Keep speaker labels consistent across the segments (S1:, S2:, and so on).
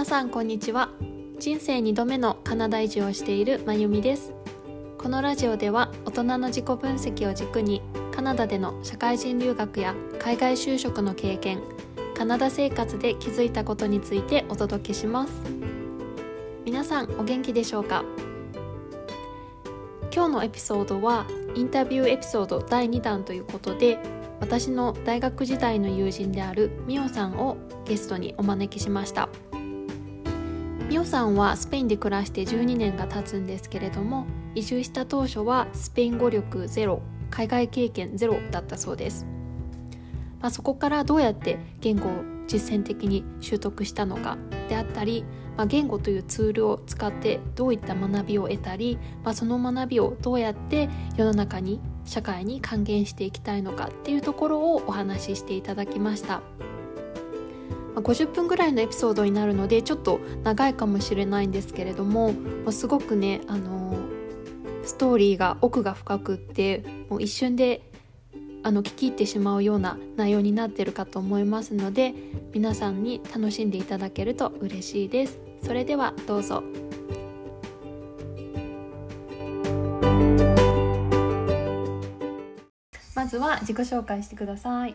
S1: 皆さんこんにちは。人生2度目のカナダ移住をしているまゆみです。このラジオでは大人の自己分析を軸にカナダでの社会人留学や海外就職の経験カナダ生活で気づいたことについてお届けします。皆さんお元気でしょうか？今日のエピソードはインタビューエピソード第2弾ということで私の大学時代の友人であるミオさんをゲストにお招きしました。ミオさんはスペインで暮らして12年が経つんですけれども移住した当初はスペイン語力ゼロ海外経験ゼロだったそうです、まあ、そこからどうやって言語を実践的に習得したのかであったり、まあ、言語というツールを使ってどういった学びを得たり、まあ、その学びをどうやって世の中に社会に還元していきたいのかっていうところをお話ししていただきました。50分ぐらいのエピソードになるのでちょっと長いかもしれないんですけれどもすごくねあのストーリーが奥が深くってもう一瞬であの聞き入ってしまうような内容になってるかと思いますので皆さんに楽しんでいただけると嬉しいです。それではどうぞ。まずは自己紹介してください。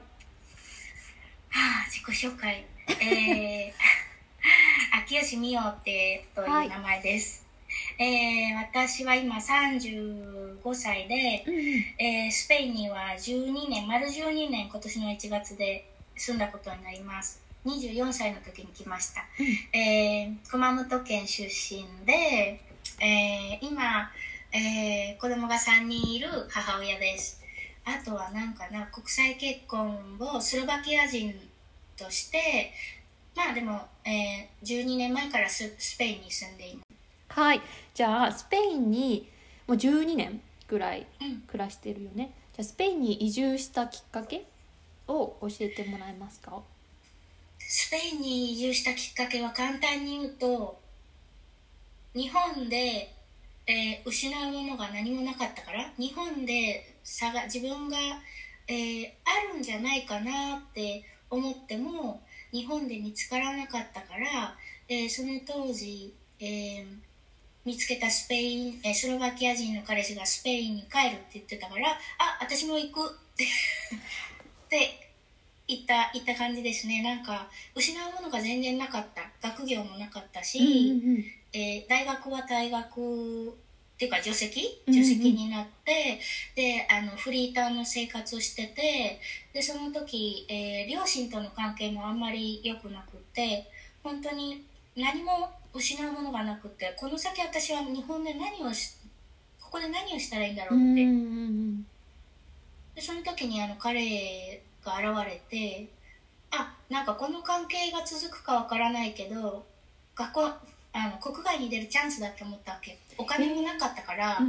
S2: はあ自己紹介。えー、秋吉美桜ってという名前です、えー、私は今35歳で、うんえー、スペインには12年丸12年今年の1月で住んだことになります。24歳の時に来ました、うん、えー、熊本県出身で、えー、今、えー、子供が3人いる母親です。あとはなんかな国際結婚をスロバキア人としてまあでも、えー、12年前からススペインに住んでいます。
S1: はい。じゃあスペインにもう12年ぐらい暮らしてるよね、じゃあスペインに移住したきっかけを教えてもらえますか？
S2: スペインに移住したきっかけは簡単に言うと日本で、えー、失うものが何もなかったから日本で差が自分が、えー、あるんじゃないかなって思っても日本で見つからなかったから、えー、その当時、えー、見つけたスペイン、えスロバキア人の彼氏がスペインに帰るって言ってたからあ私も行くって って言った言った感じですね。なんか失うものが全然なかった。学業もなかったし、うんうん、えー、大学は大学っていうか助手席助手席になって、うんうん、であのフリーターの生活をしててでその時、えー、両親との関係もあんまり良くなくて本当に何も失うものがなくてこの先私は日本で何をしここで何をしたらいいんだろうって、でその時にあの彼が現れてあなんかこの関係が続くかわからないけど学校あの国外に出るチャンスだって思ったわけ。お金もなかったから、あ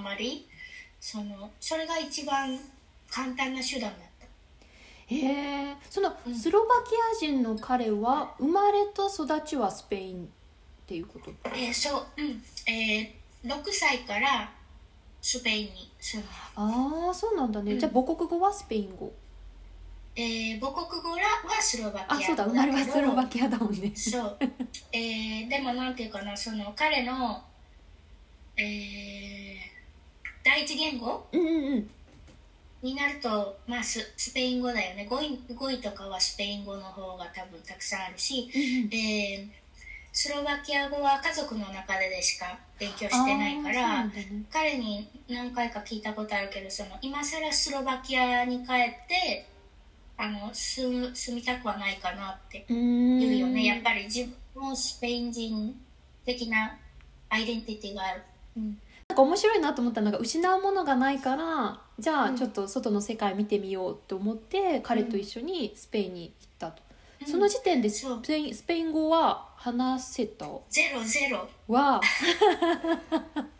S2: まりそのそれが一番簡単な手段だ
S1: へえそのスロバキア人の彼は生まれと育ちはスペインっていうこと？
S2: えー、そううん。えー、6歳からスペインに住んだ
S1: ああそうなんだね、うん、じゃあ母国語はスペイン語
S2: えー、母国語らはスロバキア
S1: あそうだ生まれはスロバキアだもんね。
S2: そう、えー、でもなんていうかなその彼のえー、第一言語、
S1: うんうんうん。
S2: になると、まあス、スペイン語だよね。語彙語彙とかはスペイン語の方が多分たくさんあるし、うん、えースロバキア語は家族の中ででしか勉強してないから、ね、彼に何回か聞いたことあるけどその今更スロバキアに帰ってあの住住みたくはないかなって言うよね。やっぱり自分もスペイン人的なアイデンティティがある。うん。
S1: なんか面白いなと思ったのが失うものがないからじゃあちょっと外の世界見てみようと思って、彼と一緒にスペインに行ったと、うん、その時点でスペインスペイン語は話せた？
S2: ゼロゼロ。
S1: わ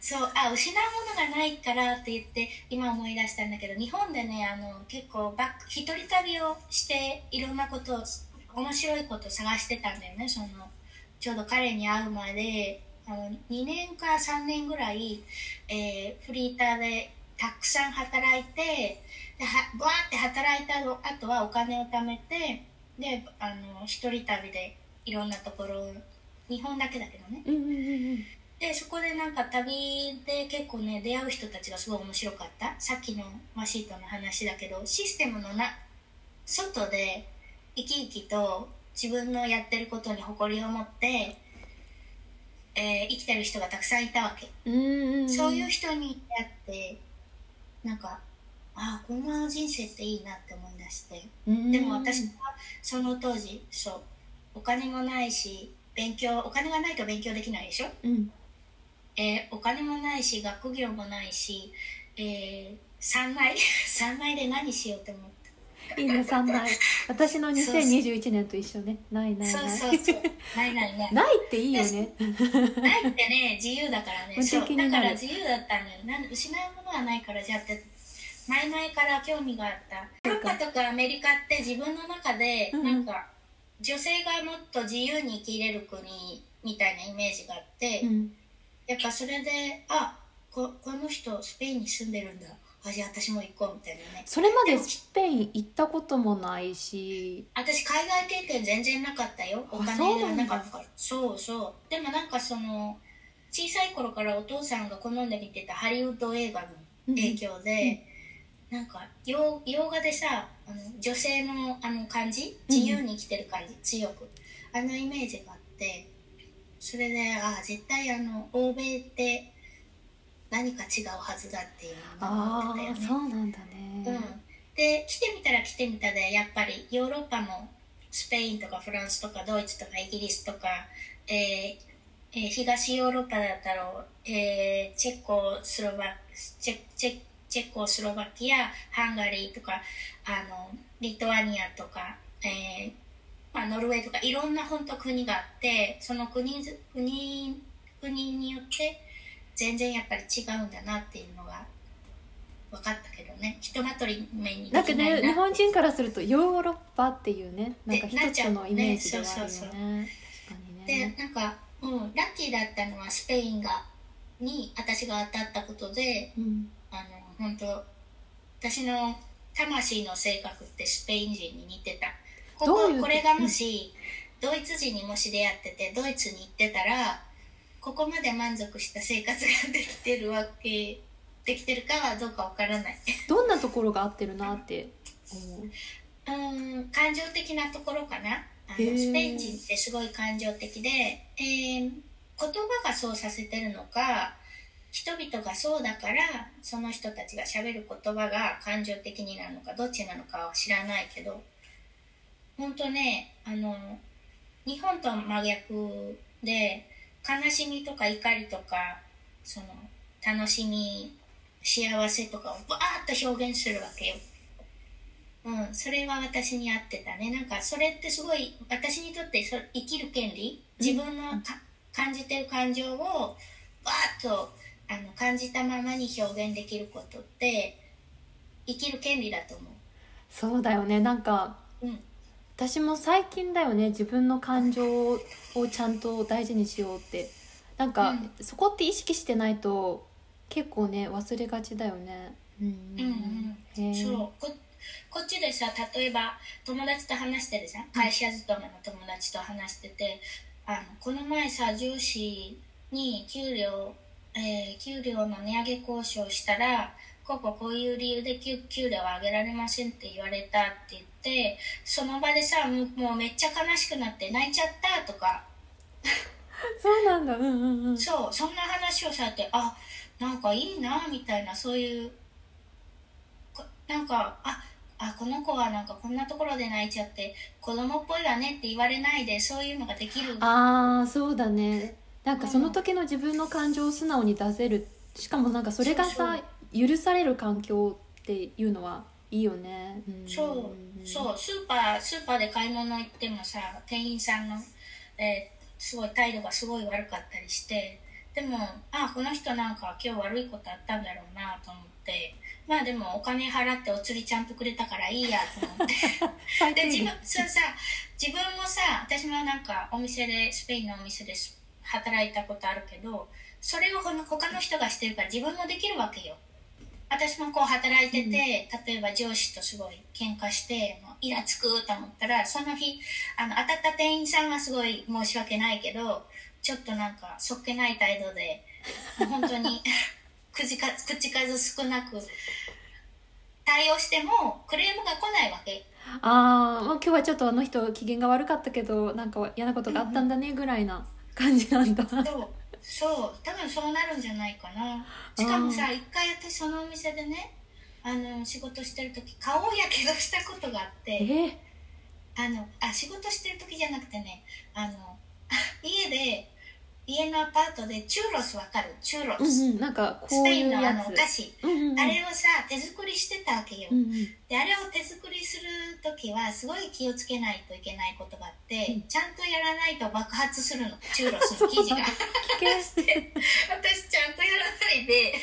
S2: そうあ失うものがないからって言って今思い出したんだけど日本でねあの結構バック一人旅をしていろんなことを面白いことを探してたんだよね。そのちょうど彼に会うまであの2年か3年ぐらい、えー、フリーターでたくさん働いてではバーって働いた後はお金を貯めてであの一人旅でいろんなところ日本だけだけどね。
S1: うんうんうんうん。
S2: でそこでなんか旅で結構ね出会う人たちがすごい面白かった。さっきのマシートの話だけどシステムのな外で生き生きと自分のやってることに誇りを持って、えー生きてる人がたくさんいたわけ、そういう人に出会ってなんかああこんな人生っていいなって思い出して。
S1: うん。
S2: でも私はその当時そうお金もないし勉強お金がないと勉強できないでしょ？
S1: うん
S2: えーお金もないし学業もないし、えー、三内 三内で何しようと思って
S1: いいね三ない私の2021年と一緒ね。ないないない。
S2: そうそうないないない。
S1: ないっていいよね。
S2: ないってね自由だからね。
S1: 無
S2: そうだから自由だったのよ。なん失うものはないからじゃあって前々から興味があった。ヨーロッパとかアメリカって自分の中で
S1: うん。
S2: なんか女性がもっと自由に生きれる国みたいなイメージがあって、
S1: うん
S2: やっぱそれであここの人スペインに住んでるんだ。あじゃあ私も行こうみたいなね。
S1: それまでスペイン行ったこともないし。
S2: 私海外経験全然なかったよ。お
S1: あ
S2: 金が
S1: な
S2: かったから。そうそうでもなんかその小さい頃からお父さんが好んで見てたハリウッド映画の影響で、なんか洋洋画でさあの女性のあの感じ？自由に生きてる感じ、強く。あのイメージがあってそれであ絶対あの欧米って何か違うはずだっていうのを思
S1: あ
S2: ってたよね。
S1: あそうなんだね
S2: うん、で来てみたら来てみたでやっぱりヨーロッパもスペインとかフランスとかドイツとかイギリスとか、えーえー東ヨーロッパだったら、えーチェコスロバチェチェチェコスロバキアハンガリーとかあのリトアニアとか、えーまあ、ノルウェーとかいろんな本当国があってその国ず国国によって全然やっぱり違うんだなっていうのが分かったけどね。ひとまとり目に
S1: なんか
S2: できないな
S1: ね日本人からするとヨーロッパっていうねなんか一つのイメージではあるよね。
S2: で
S1: ね。
S2: なんか、うん、ラッキーだったのはスペインがに私が当たったことで
S1: うん。
S2: あの本当私の魂の性格ってスペイン人に似てたこここれがもしドイツ人にもし出会っててドイツに行ってたらここまで満足した生活ができてるわけできてるかはどうかわからない。
S1: どんなところが合ってるなって思う？
S2: うん感情的なところかな。あのスペイン人ってすごい感情的で、えー言葉がそうさせてるのか人々がそうだからその人たちがしゃべる言葉が感情的になるのかどっちなのかは知らないけど本当ねあの日本と真逆で悲しみとか怒りとかその楽しみ幸せとかをバーッと表現するわけよ。うん、それは私に合ってたねなんかそれってすごい私にとってそ生きる権利自分のか、感じてる感情をバーッとあの感じたままに表現できることって生きる権利だと思
S1: そうだよねなんか
S2: う。うん
S1: 私も最近だよね自分の感情をちゃんと大事にしようって。なんか、
S2: うん。
S1: そこって意識してないと結構ね忘れがちだよね。うん。
S2: うんそう。ここっちでさ例えば友達と話してるじゃん？会社勤めの友達と話してて。あのこの前さ上司に給料、えー給料の値上げ交渉したらこうこうこういう理由で給給料を上げられませんって言われたって言ってその場でさもうもうめっちゃ悲しくなって泣いちゃったとか。
S1: そうなんだ。うんうんうん。
S2: そうそんな話をされてあなんかいいなみたいなそういうこなんかああこの子はなんかこんなところで泣いちゃって子供っぽいわねって言われないでそういうのができる。
S1: ああそうだね。なんかその時の自分の感情を素直に出せる。しかもなんかそれがさ許される環境っていうのはいいよね、ん。
S2: そうそうスーパースーパーで買い物行ってもさ店員さんの、えーすごい態度がすごい悪かったりしてでもあこの人なんか今日悪いことあったんだろうなと思ってまあでもお金払ってお釣りちゃんとくれたからいいやと思って。で自分そうさ自分もさ私もなんかお店でスペインのお店で働いたことあるけどそれをこの他の人がしてるから自分もできるわけよ私もこう働いてて、例えば上司とすごい喧嘩してもうイラつくと思ったらその日あの当たった店員さんはすごい申し訳ないけどちょっとなんかそっけない態度でもう本当に 口か口数少なく対応してもクレームが来ないわけ。
S1: ああ、まあ、今日はちょっとあの人機嫌が悪かったけどなんか嫌なことがあったんだねぐらいな感じなんだ、
S2: そうそう多分そうなるんじゃないかな。しかもさ一回私そのお店でねあの仕事してる時顔をやけどしたことがあって
S1: え？
S2: あのあ仕事してる時じゃなくてねあの 家で家のアパートでチューロスわかる？チューロス、
S1: うんうんなんかこういうス
S2: ペインのあのお菓子、
S1: うんうんうん。
S2: あれをさ手作りしてたわけよ、
S1: うんうん。
S2: であれを手作りする時はすごい気をつけないといけないことがあって、
S1: うん。
S2: ちゃんとやらないと爆発するの。チューロスの 生地が。私ちゃんとやらないで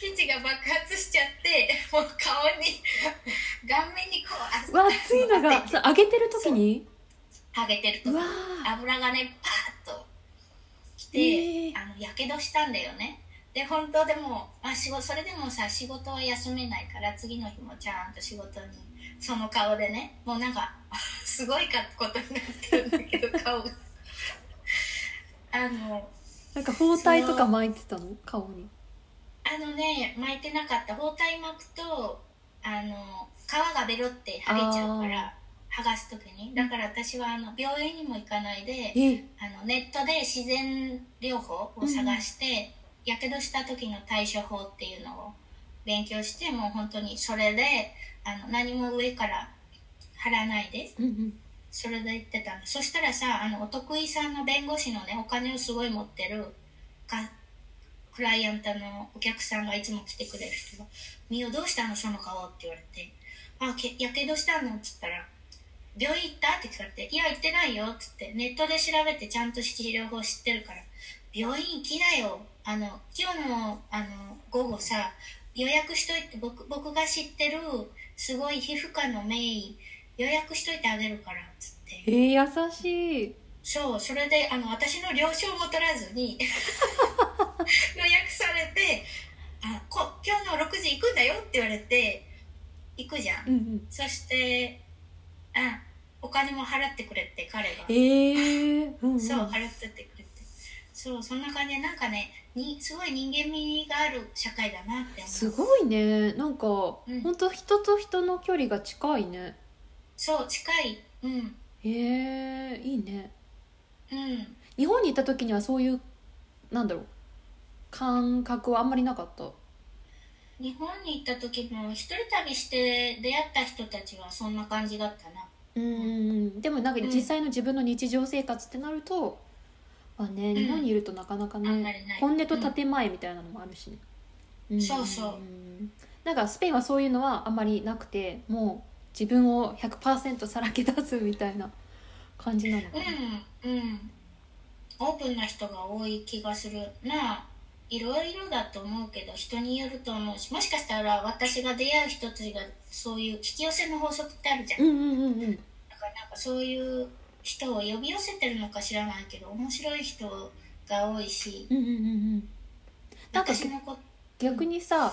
S2: 生地が爆発しちゃってもう顔に顔面にこう
S1: 熱いのが揚げてる時に？
S2: 揚げてると
S1: うわ
S2: 油がねパーッときて、
S1: えー。
S2: あのやけどしたんだよね。で本当でもあ仕事それでもさ仕事は休めないから次の日もちゃんと仕事にその顔でねもうなんか すごいかことになってるんだけど顔が。あの
S1: なんか包帯とか巻いてたの？顔に。
S2: あのね巻いてなかった。包帯巻くとあの皮がベロって剥げちゃうから剥がす時に。だから私はあの病院にも行かないで
S1: え
S2: あのネットで自然療法を探してやけどした時の対処法っていうのを勉強してもう本当にそれであの何も上から貼らないで。
S1: うんうん。
S2: それで言ってたんだそしたらさあのお得意さんの弁護士のねお金をすごい持ってるかクライアントのお客さんがいつも来てくれる人が「みおどうしたの？その顔」って言われて「あけやけどしたの?」っつったら「病院行った?」って聞かれて「いや行ってないよ」っつってネットで調べてちゃんと治療法知ってるから「病院行きなよあの今日のあの午後さ予約しといて僕僕が知ってるすごい皮膚科の名医予約しといてあげるからっつって
S1: えー、優しい
S2: そうそれであの私の了承も取らずに 予約されてあこ「今日の6時行くんだよ」って言われて行くじゃん、
S1: うんうん
S2: そしてあお金も払ってくれって彼が。
S1: えー、うんうん、
S2: そう払ってってくれて。そうそんな感じでなんかねにすごい人間味がある社会だなって思う。
S1: すごいね。なんか、
S2: うん。
S1: ほんと人と人の距離が近いね。
S2: そう近い。うん。
S1: へえー、いいね。
S2: うん。
S1: 日本に行った時にはそういうなんだろう感覚はあんまりなかった？
S2: 日本に行った時も一人旅して出会った人たちはそんな感じだったな
S1: うん。でもなんか
S2: うん。
S1: 実際の自分の日常生活ってなると、まあね
S2: ん。
S1: 日本にいるとなかなかね、本音と建前みたいなのもあるしね、ん。
S2: そうそう。ん
S1: なんかスペインはそういうのはあんまりなくてもう自分を100%さらけ出すみたいな感じなのかな、
S2: うん。うん。オープンな人が多い気がする。ないろいろだと思うけど人によると思うしもしかしたら私が出会う人たちがそういう引き寄せの法則ってあるじゃん。
S1: うんうんうんうん。
S2: だからなんかそういう人を呼び寄せてるのか知らないけど面白い人が多いし
S1: うんうんうんうん。なんか逆にさ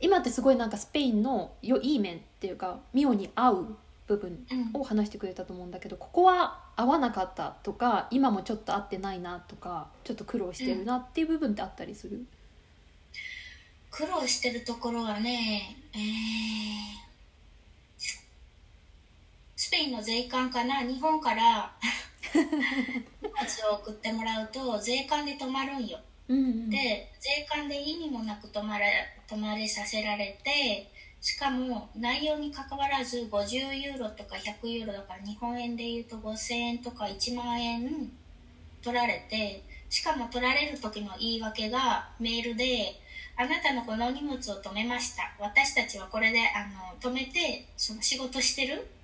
S1: 今ってすごいなんかスペインのよいい面っていうかミオに合う部分
S2: うん
S1: を話してくれたと思うんだけどここは合わなかったとか今もちょっと合ってないなとかちょっと苦労してるなっていう部分ってあったりする、
S2: 苦労してるところはねえースペインの税関かな日本から荷物を送ってもらうと税関で泊まるんよ。
S1: うんうん、
S2: で税関で意味もなく泊まれ泊まれさせられてしかも内容にかかわらず50ユーロとか100ユーロだから日本円で言うと5000円とか1万円取られてしかも取られる時の言い訳がメールで「あなたのこの荷物を止めました。私たちはこれであの止めてその仕事してる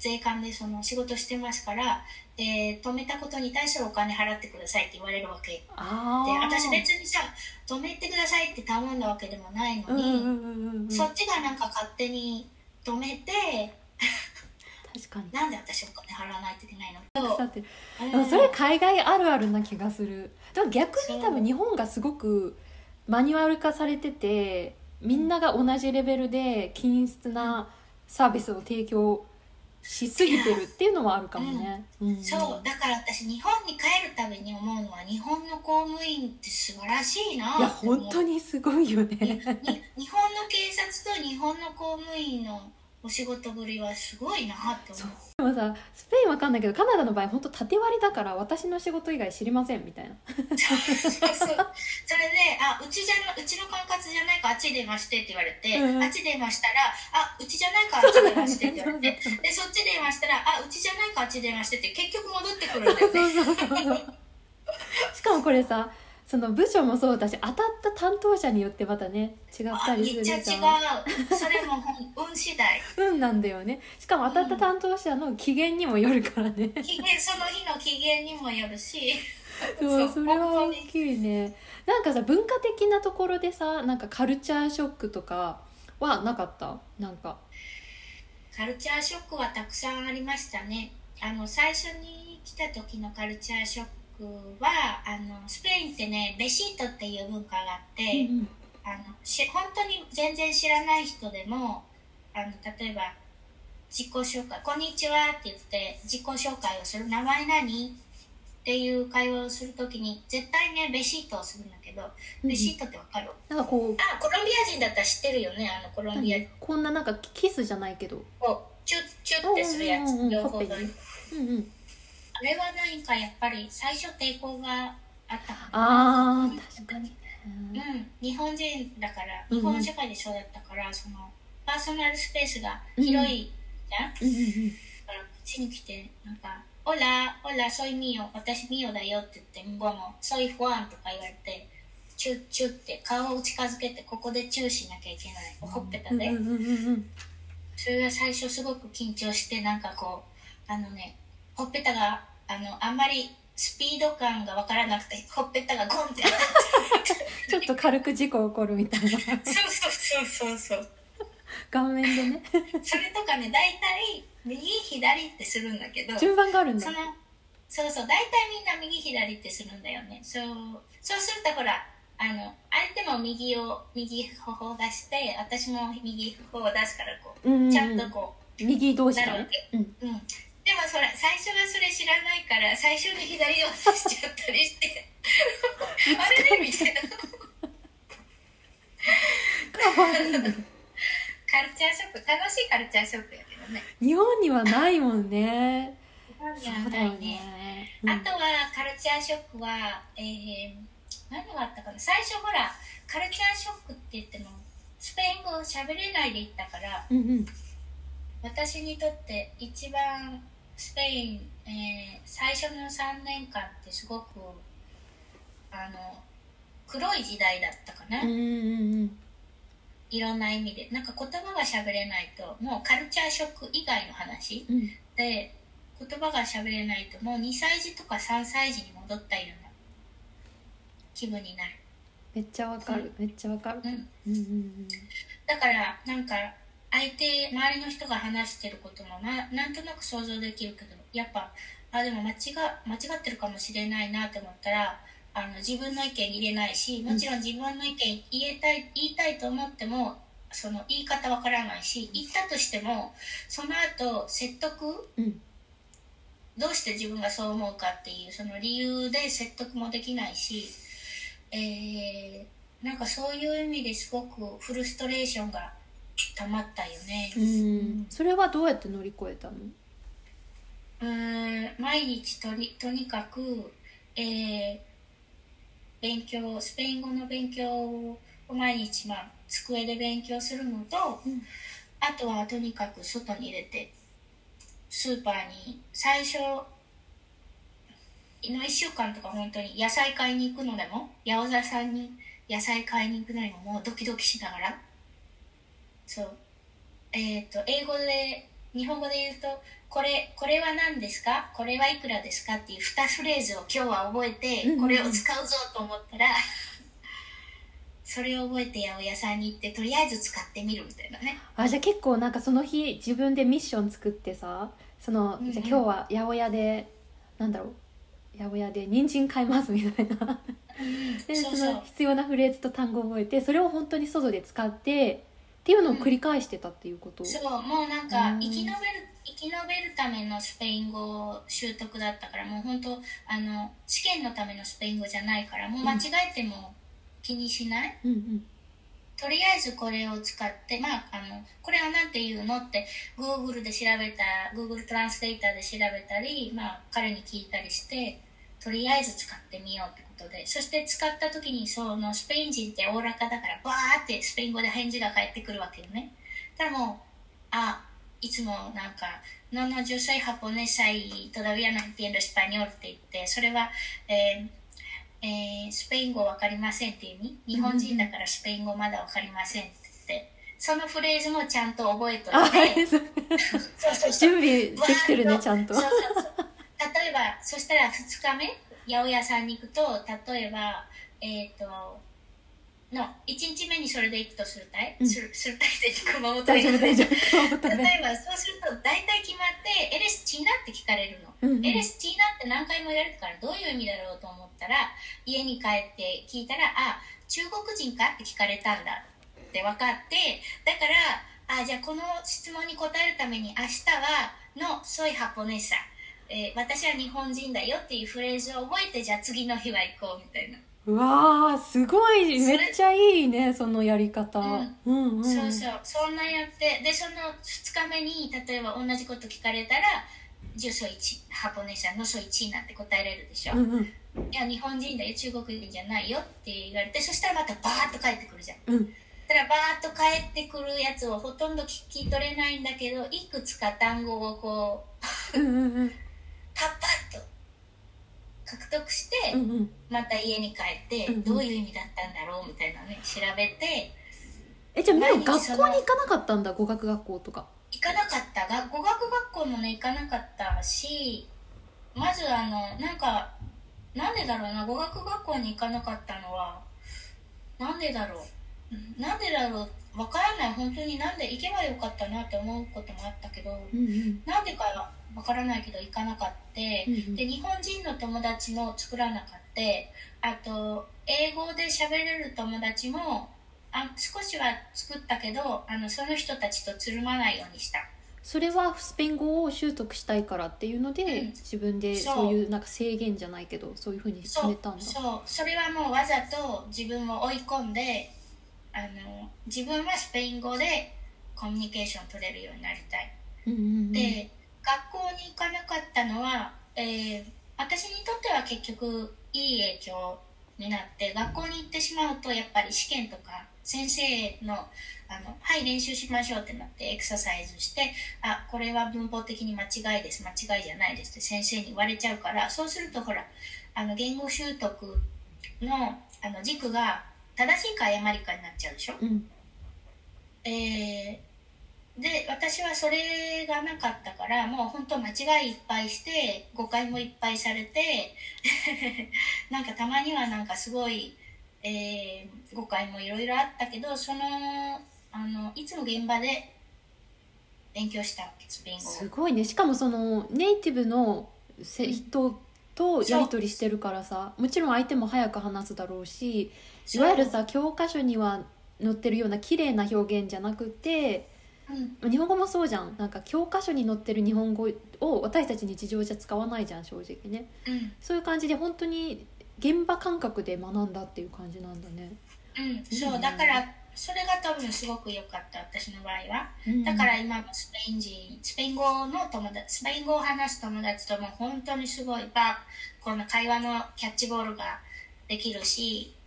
S2: 税関でその仕事してますから、えー止めたことに対してお金払ってください」って言われるわけ。で私別にさ止めてくださいって頼んだわけでもないのに、そっちがなんか勝手に止めて
S1: 確かに。
S2: なんで私お金払わないといけないの？と、
S1: だってそれ海外あるあるな気がする。でも逆に多分日本がすごくマニュアル化されててみんなが同じレベルで均質なサービスを提供しすぎてるっていうのはあるかもね。うん
S2: そうだから私日本に帰るたびに思うのは日本の公務員って素晴らしいない
S1: や本当にすごいよね。
S2: 日本の警察と日本の公務員のお仕事ぶりはすごいなって思う。
S1: でもさスペインわかんないけどカナダの場合本当縦割りだから私の仕事以外知りませんみたいな。
S2: そう。それで「あうちじゃなうちの管轄じゃないからあっち出まして」って言われて、
S1: うん
S2: あっち出ましたら「あうちじゃないからあっち出まして」って言われてでそっち出ましたら「あうちじゃないからあっち出まして」って結局戻ってくるんだよね。
S1: しかもこれさその部署もそうだし当たった担当者によってまたね違った
S2: あ
S1: りするじゃん。
S2: めっちゃ違う。それも運次第。
S1: 運なんだよね。しかも当たった担当者の機嫌にもよるからね。
S2: 機嫌その日の機嫌にもよるし。
S1: そうそれは大きいね。なんかさ文化的なところでさなんかカルチャーショックとかはなかった？なんか。
S2: カルチャーショックはたくさんありましたね。あの最初に来た時のカルチャーショックはあのスペインってねベシートっていう文化があって、
S1: うん
S2: あのし本当に全然知らない人でもあの例えば自己紹介「こんにちは」って言って自己紹介をする「名前何?」っていう会話をするときに絶対ねベシートをするんだけど、
S1: うん
S2: ベシートってわかる？
S1: なんかこう。
S2: あコロンビア人だったら知ってるよねあのコロンビア。
S1: 何こんななんかキスじゃないけど。
S2: をチュッチュッってするやつ。両方と
S1: ほっぺにうんうん
S2: あれは何かやっぱり最初抵抗があったかな。
S1: あー確かに。ね
S2: うん、日本人だから
S1: うん
S2: 日本社会でそうだったから、そのパーソナルスペースが広いじゃん、
S1: うんうんうん。
S2: だからこっちに来てなんか「オラオラソイミオ私ミオだよ」って言って向こうも「ソイフワン」とか言われてチュッチュッって顔を近づけてここでチューしなきゃいけない。ほっぺたで、
S1: うんうんうんうん。
S2: それが最初すごく緊張してなんかこうあのねほっぺたがあのあんまりスピード感がわからなくてほっぺたがゴンって
S1: ちょっと軽く事故起こるみたいな。
S2: そうそうそうそうそう。
S1: 顔面でね。
S2: それとかね大体右左ってするんだけど
S1: 順番があるんだ。
S2: そのそうそう大体みんな右左ってするんだよね。そうそうするとほらあの相手も右を右頬を出して私も右頬を出すからこ
S1: うんうんうん。
S2: うちゃんとこ
S1: 右同
S2: う
S1: 士だね。うん。
S2: うん、でもそれ最初はそれ知らないから最初に左を出しちゃったりして。あれねみたいな。
S1: かわいいね
S2: カルチャーショック楽しいカルチャーショックやけどね。
S1: 日本にはないもんね。
S2: 日
S1: そ
S2: 本にはない
S1: ね。
S2: あとはカルチャーショックは、えー、何があったかな。最初ほらカルチャーショックって言ってもスペイン語を喋れないで行ったから
S1: うんうん。
S2: 私にとって一番スペイン、えー最初の3年間ってすごくあの黒い時代だったかな、
S1: うんうんうん
S2: いろんな意味で。なんか言葉が喋れないともうカルチャーショック以外の話。
S1: うん。
S2: で言葉が喋れないともう2歳児とか3歳児に戻ったような気分になる、
S1: めっちゃわかる。めっちゃわかる。
S2: うん、
S1: うんうん。
S2: だからなんか相手周りの人が話してることもななんとなく想像できるけどやっぱあでも間違間違ってるかもしれないなと思ったらあの自分の意見入れないしもちろん自分の意見言えたい言いたいと思ってもその言い方わからないし言ったとしてもその後説得
S1: うんうん。
S2: どうして自分がそう思うかっていうその理由で説得もできないし、えーなんかそういう意味ですごくフルストレーションが溜まったよね。
S1: うん。それはどうやって乗り越えたの？
S2: うーん毎日とにとにかく、えー勉強スペイン語の勉強を毎日、まあ、机で勉強するのと、
S1: うん。
S2: あとはとにかく外に出てスーパーに最初の1週間とか本当に野菜買いに行くのでも八百屋さんに野菜買いに行くのにももうドキドキしながらそう。えっ、と英語で日本語で言うとこれこれは何ですか？これはいくらですか？っていう2フレーズを今日は覚えてこれを使うぞと思ったら それを覚えて八百屋さんに行ってとりあえず使ってみるみたいなね。
S1: あじゃあ結構なんかその日自分でミッション作ってさその
S2: うんうん。
S1: じゃあ今日は八百屋でなんだろう？八百屋で人参買いますみたいな。で
S2: そ
S1: の必要なフレーズと単語を覚えてそれを本当に外で使ってっていうのを繰り返してたっていうこと、
S2: そうもうなんか
S1: うん。
S2: 生き延びる生き延びるためのスペイン語習得だったからもう本当あの試験のためのスペイン語じゃないからもう間違えても気にしない、
S1: うんうん。
S2: とりあえずこれを使ってまああのこれは何て言うのって Google で調べた Google トランスレーターで調べたり、まあ、彼に聞いたりしてとりあえず使ってみようってことでそして使った時にそのスペイン人っておおらかだからバーってスペイン語で返事が返ってくるわけよね。ただもうあいつもなんか「No, no, yo soy japonesa y todavía no entiendo español」って言ってそれは、えーえースペイン語わかりませんっていう意味？日本人だからスペイン語まだわかりませんって。言ってそのフレーズもちゃんと覚えと
S1: あ
S2: い。て
S1: 準備できてるねちゃんと。
S2: そうそうそう。例えばそしたら2日目？八百屋さんに行くと例えばえっ、との1日目にそれで行くとするたい、
S1: うん。
S2: する するたいって熊本
S1: 大丈夫大丈夫。
S2: 例えばそうすると大体決まって「エレスチーナ」って聞かれるの。
S1: うんうん。
S2: エレスチーナって何回も言われるからどういう意味だろうと思ったら家に帰って聞いたら「あ中国人か?」って聞かれたんだって分かってだからあじゃあこの質問に答えるために明日は「のソイハポネサ」えー私は日本人だよっていうフレーズを覚えてじゃあ次の日は行こうみたいな、
S1: うわーすごい。めっちゃいいねそのやり方、
S2: うん。
S1: うんうん。
S2: そうそう。そんなやってでその2日目に例えば同じこと聞かれたら「ジュソイチハポネサのソイチーナ」って答えれるでしょ、
S1: うんうん。
S2: いや日本人だよ中国人じゃないよって言われてそしたらまたバーッと帰ってくるじゃん。
S1: うん。
S2: たらバーッと帰ってくるやつをほとんど聞き取れないんだけどいくつか単語をこう
S1: うんうんうん
S2: パッパッと獲得して、
S1: うんうん。
S2: また家に帰って、
S1: うんうん。
S2: どういう意味だったんだろうみたいなね調べて
S1: えじゃあみ学校に行かなかったんだ語学学校とか。
S2: 行かなかった。が語学学校もね行かなかったしまずあのなんかなんでだろうな語学学校に行かなかったのはなんでだろう。うんなんでだろうわからない。本当になんで行けばよかったなって思うこともあったけど
S1: うんうん。
S2: なんでかはわからないけど行かなかった。
S1: うんうん。
S2: で日本人の友達も作らなかった。あと英語で喋れる友達もあ少しは作ったけどあのその人たちとつるまないようにした。
S1: それはスペイン語を習得したいからっていうので、
S2: うん。
S1: 自分で
S2: そう。
S1: いうなんか制限じゃないけどそういうふうに決めたんだ。
S2: そう。それはもうわざと自分を追い込んであの自分はスペイン語でコミュニケーション取れるようになりたい。
S1: うんうんうん。
S2: で学校に行かなかったのは、えー私にとっては結局いい影響になって学校に行ってしまうとやっぱり試験とか先生のあの「はい練習しましょう」ってなってエクササイズして「あこれは文法的に間違いです間違いじゃないです」って先生に言われちゃうからそうするとほらあの言語習得のあの軸が正しいか誤りかになっちゃうでしょ？
S1: うん。
S2: えーで私はそれがなかったからもう本当間違いいっぱいして誤解もいっぱいされて なんかたまにはなんかすごい、えー誤解もいろいろあったけどそのあのいつも現場で勉強したわけスペイン
S1: すごいね。しかもそのネイティブの人とやり取りしてるからさもちろん相手も早く話すだろうしいわゆるさ教科書には載ってるような綺麗な表現じゃなくて
S2: うん。
S1: 日本語もそうじゃん。なんか教科書に載ってる日本語を私たち日常じゃ使わないじゃん正直ね。
S2: うん。
S1: そういう感じで本当に現場感覚で学んだっていう感じなんだね、
S2: うん。そうだからそれが多分すごく良かった私の場合は。
S1: うん。
S2: だから今もスペイン人スペイン語の友達スペイン語を話す友達とも本当にすごいバこの会話のキャッチボールができるし、えー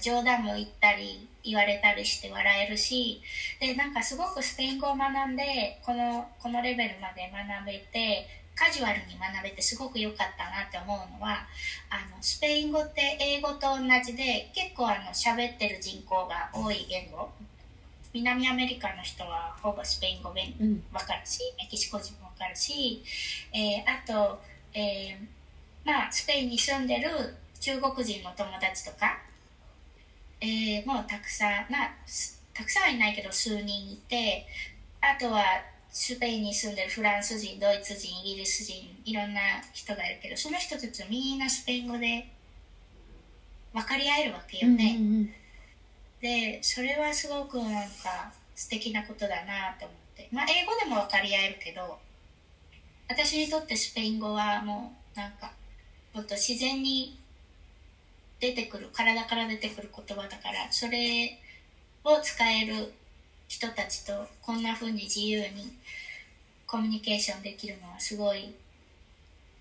S2: 冗談も言ったり言われたりして笑えるしでなんかすごくスペイン語を学んでこのこのレベルまで学べてカジュアルに学べてすごく良かったなって思うのはあのスペイン語って英語と同じで結構あの喋ってる人口が多い言語。南アメリカの人はほぼスペイン語勉
S1: うん。
S2: わかるしメキシコ人もわかるし、えーあと、えーまあスペインに住んでる中国人の友達とか、えーもうたくさんまあたくさんはいないけど数人いてあとはスペインに住んでるフランス人ドイツ人イギリス人いろんな人がいるけどその人たちみんなスペイン語で分かり合えるわけよね、
S1: うんうん
S2: でそれはすごくなんか素敵なことだなと思って。まあ英語でも分かり合えるけど私にとってスペイン語はもうなんかもっと自然に出てくる体から出てくる言葉だからそれを使える人たちとこんな風に自由にコミュニケーションできるのはすごい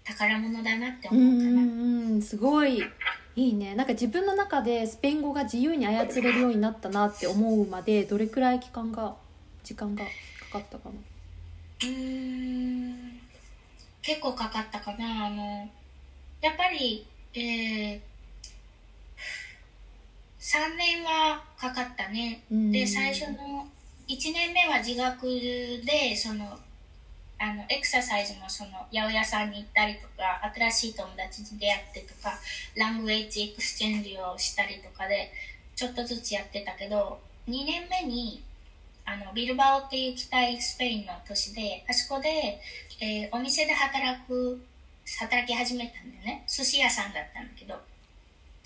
S2: 宝物だなって
S1: うん
S2: 思うかな。
S1: うんうん。すごい。いいね。なんか自分の中でスペイン語が自由に操れるようになったなって思うまでどれくらい期間が時間がかかったかな？
S2: うーん。結構かかったかな。あのやっぱり、えー、3年はかかったね、
S1: うん。
S2: で最初の1年目は自学でそのあのエクササイズもその八百屋さんに行ったりとか新しい友達に出会ってとか language exchange をしたりとかでちょっとずつやってたけど2年目にあのビルバオっていう北イスペインの都市であそこで、えーお店で働く働き始めたんだよね。寿司屋さんだったんだけど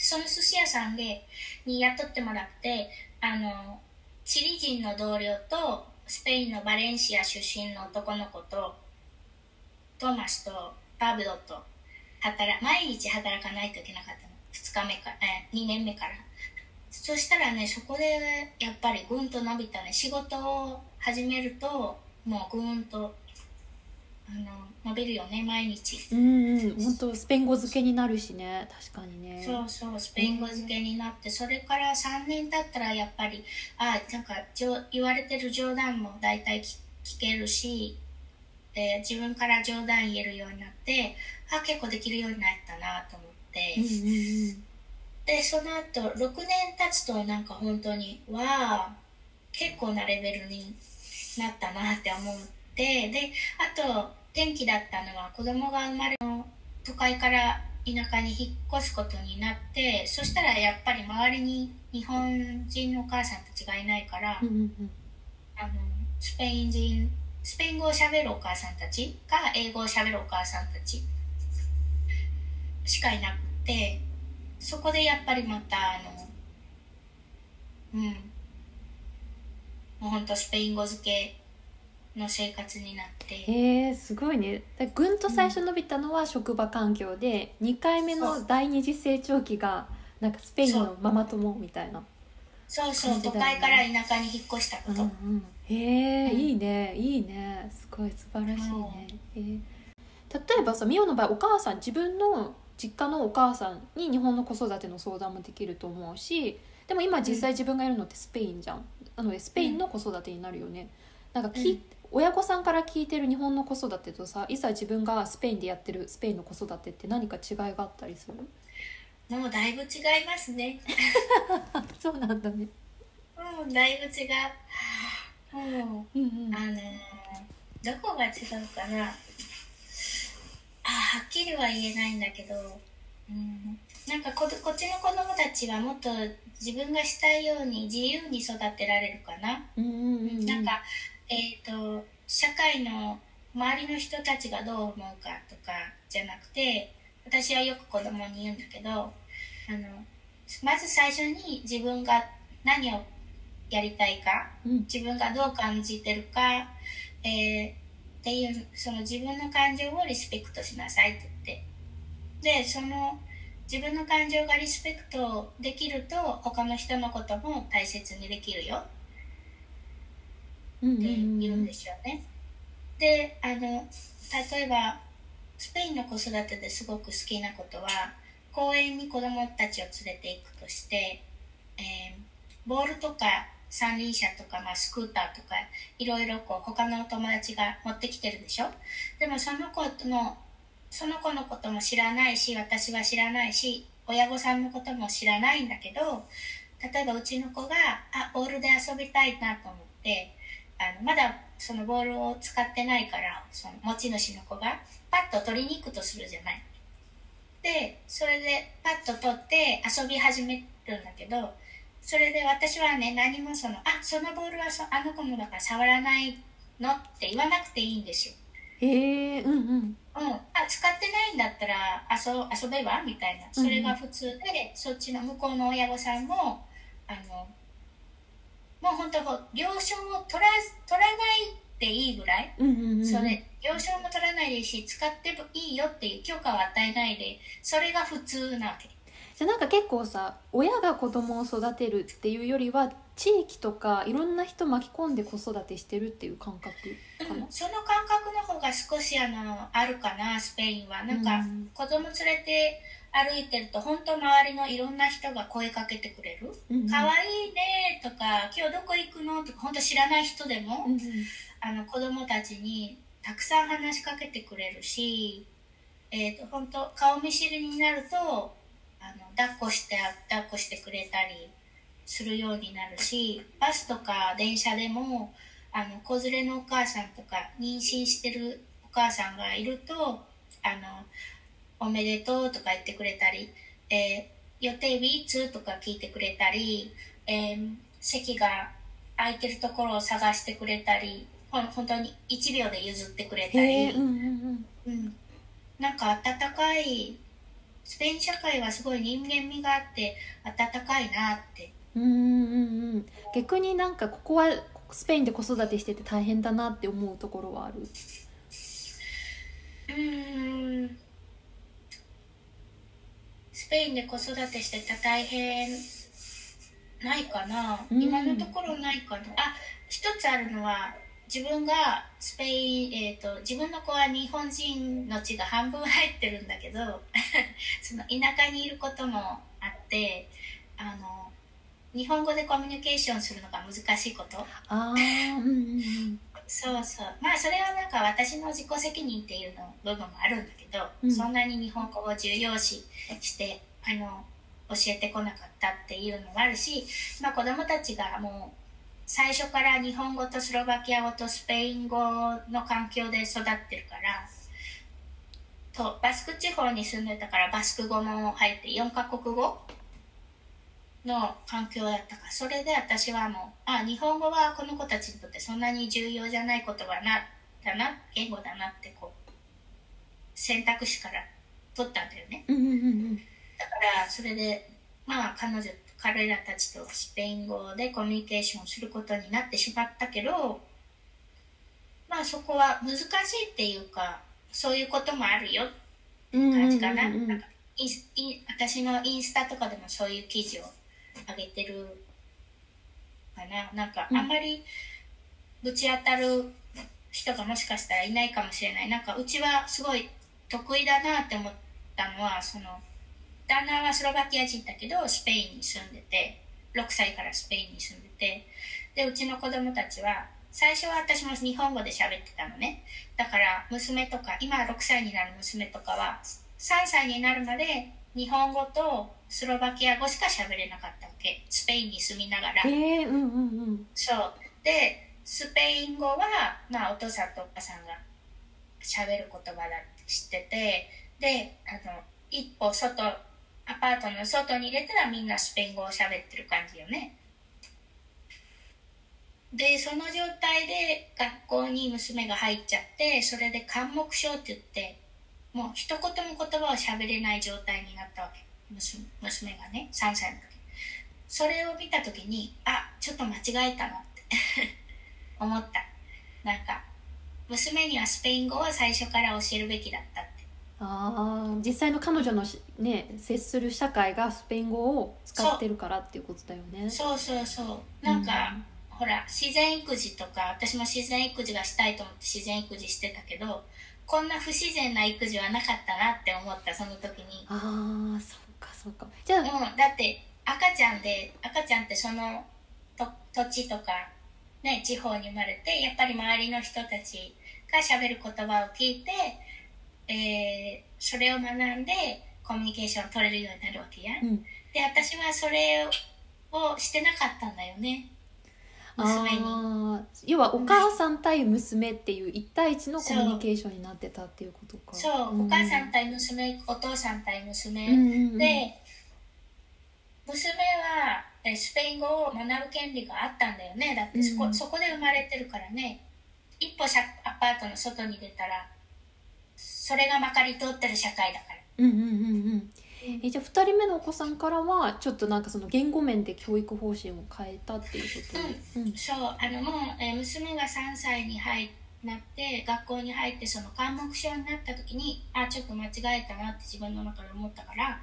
S2: その寿司屋さんでに雇ってもらってあのチリ人の同僚とスペインのバレンシア出身の男の子とトーマスとパブロと働毎日働かないといけなかったの。2日目か、えー2年目から。そしたらねそこでやっぱりぐんと伸びたね。仕事を始めるともうぐんとあの伸びるよね毎日。
S1: うんうん。本当スペイン語漬けになるしね。確かにね。
S2: そうそうスペイン語漬けになってそれから3年経ったらやっぱりあなんかじょ言われてる冗談も大体聞聞けるしで自分から冗談言えるようになってあ結構できるようになったなと思って、
S1: うんうん
S2: でその後6年経つとなんか本当にわあ結構なレベルになったなって思って。であと転機だったのは子供が生まれの都会から田舎に引っ越すことになってそしたらやっぱり周りに日本人のお母さんたちがいないから、
S1: うんうんうん。
S2: あのスペイン人スペイン語をしゃべるお母さんたちか英語をしゃべるお母さんたちしかいなくてそこでやっぱりまたあのうん。もうほんとスペイン語漬けの生活になって。
S1: へえすごいね。だぐんと最初伸びたのは職場環境で2回目の第二次成長期がなんかスペインのママ友みたいな
S2: そうそう、
S1: ね。
S2: 会から田舎に引っ越したこと、
S1: うんうんへえ、
S2: うん。
S1: いいね。いいね。すごい素晴らしいね、へえ。例えばさミオの場合お母さん自分の実家のお母さんに日本の子育ての相談もできると思うしでも今実際自分がいるのってスペインじゃん。なのでスペインの子育てになるよね、なんかき、
S2: うん
S1: 親御さんから聞いてる日本の子育てとさいざ自分がスペインでやってるスペインの子育てって何か違いがあったりする？
S2: もうだいぶ違いますね。
S1: そうなんだね。
S2: もうだいぶ違う。もう
S1: うんうん。
S2: あのーどこが違うかな。あはっきりは言えないんだけど、うん、なんかここっちの子供たちはもっと自分がしたいように自由に育てられるかな、
S1: うんうんうんうん。
S2: なんかえっ、と社会の周りの人たちがどう思うかとかじゃなくて私はよく子供に言うんだけどあのまず最初に自分が何をやりたいか
S1: うん。
S2: 自分がどう感じてるか、えーっていうその自分の感情をリスペクトしなさいって言って。でその自分の感情がリスペクトできると他の人のことも大切にできるよ言うんですよね。であの例えばスペインの子育てですごく好きなことは公園に子供たちを連れて行くとして、えーボールとか三輪車とか、まあ、スクーターとかいろいろこう他のお友達が持ってきてるでしょ？でもその子のその子のことも知らないし私は知らないし親御さんのことも知らないんだけど例えばうちの子があボールで遊びたいなと思ってあのまだそのボールを使ってないからその持ち主の子がパッと取りに行くとするじゃない。でそれでパッと取って遊び始めるんだけどそれで私はね何もそのあそのボールはそあの子のだから触らないの？って言わなくていいんですよ。
S1: へえうんうん。
S2: うん、あ使ってないんだったら遊遊べば？みたいな。それが普通で、そっちの向こうの親御さんもあのもう本当了承を取ら取らないでいいぐらい、
S1: うんうんうん
S2: それ了承も取らないでし使ってもいいよっていう許可を与えないでそれが普通なわけ。
S1: じゃあなんか結構さ親が子供を育てるっていうよりは地域とかいろんな人巻き込んで子育てしてるっていう感覚かな？
S2: うん、その感覚の方が少しあのあるかなスペインは。なんか、
S1: うん。
S2: 子供連れて歩いてると本当周りのいろんな人が声かけてくれる？
S1: うんうん「
S2: かわいいね」とか「今日どこ行くの?」とか本当知らない人でも、
S1: うんうん。
S2: あの子供たちにたくさん話しかけてくれるし、えー、と本当顔見知りになるとあの抱っこして抱っこしてくれたりするようになるしバスとか電車でもあの子連れのお母さんとか妊娠してるお母さんがいると「あのおめでとう」とか言ってくれたり「えー予定日？いつ?」とか聞いてくれたり、えー席が空いてるところを探してくれたりほん本当に1秒で譲ってくれたり、
S1: へえうんうん
S2: うん、なんか温かいスペイン社会はすごい人間味があって温かいなって。
S1: うんうんうんうん。逆になんかここはスペインで子育てしてて大変だなって思うところはある？
S2: うーん。スペインで子育てしてた大変ないかな、
S1: うん。
S2: 今のところないかな。あ一つあるのは自分がスペイン、えー、と自分の子は日本人の血が半分入ってるんだけど その田舎にいることもあってあの日本語でコミュニケーションするのが難しいこと。
S1: あ
S2: そうそう。まあそれはなんか私の自己責任っていうの部分もあるんだけど、
S1: うん。
S2: そんなに日本語を重要視してあの教えてこなかったっていうのもあるし、まあ、子どもたちがもう最初から日本語とスロバキア語とスペイン語の環境で育ってるからとバスク地方に住んでたからバスク語も入って4カ国語の環境だったからそれで私はもうあ日本語はこの子たちにとってそんなに重要じゃない言葉なだな言語だなってこう選択肢から取ったんだよね。
S1: うんうんうん
S2: だからそれでまあ彼女彼らたちとスペイン語でコミュニケーションすることになってしまったけどまあそこは難しいっていうかそういうこともあるよ
S1: うん
S2: 感じかな,、
S1: うんうんうん
S2: なんか私のインスタとかでもそういう記事を上げてる。かな。なんか
S1: うん。
S2: あんまりぶち当たる人がもしかしたらいないかもしれない。なんかうちはすごい得意だなって思ったのはその旦那はスロバキア人だけどスペインに住んでて6歳からスペインに住んでてでうちの子供たちは最初は私も日本語で喋ってたのね。だから娘とか今6歳になる娘とかは3歳になるまで日本語とスロバキア語しか喋れなかったわけ。スペインに住みながら。
S1: へえうんうんうん。
S2: そう。でスペイン語は、まあ、お父さんとお母さんが喋る言葉だって知っててであの一歩外アパートの外に出たらみんなスペイン語を喋ってる感じよね。でその状態で学校に娘が入っちゃってそれで緘黙症って言ってもう一言も言葉を喋れない状態になったわけ。娘娘がね3歳の時。それを見た時にあちょっと間違えたなって。思った。なんか娘にはスペイン語を最初から教えるべきだったって。
S1: ああ実際の彼女のしね接する社会がスペイン語を使ってるからっていうことだよね。
S2: そうそうそう。なんか、ほら自然育児とか私も自然育児がしたいと思って自然育児してたけどこんな不自然な育児はなかったなって思ったその時に。
S1: ああそうかそうか。じゃあ
S2: うん、だって赤ちゃんで赤ちゃんってそのと土地とか、ね、地方に生まれてやっぱり周りの人たちがしゃべる言葉を聞いて、えーそれを学んでコミュニケーションを取れるようになるわけや、
S1: うん。
S2: で私はそれをしてなかったんだよね娘に。
S1: 要はお母さん対娘っていう一対一のコミュニケーションになってたっていうことか。
S2: そう、
S1: ん
S2: お母さん対娘お父さん対娘、
S1: うんうんうん。
S2: で娘はえスペイン語を学ぶ権利があったんだよね。だってそこ,、
S1: うん
S2: そこで生まれてるからね。一歩アパートの外に出たらそれがまかり通ってる社会だから。
S1: うんうんうんうんえじゃあ2人目のお子さんからはちょっとなんかその言語面で教育方針を変えたっていうこと、
S2: うん、うん、そうあのもう、えー、娘が3歳に入なって学校に入ってその科目書になった時にあちょっと間違えたなって自分の中で思ったから、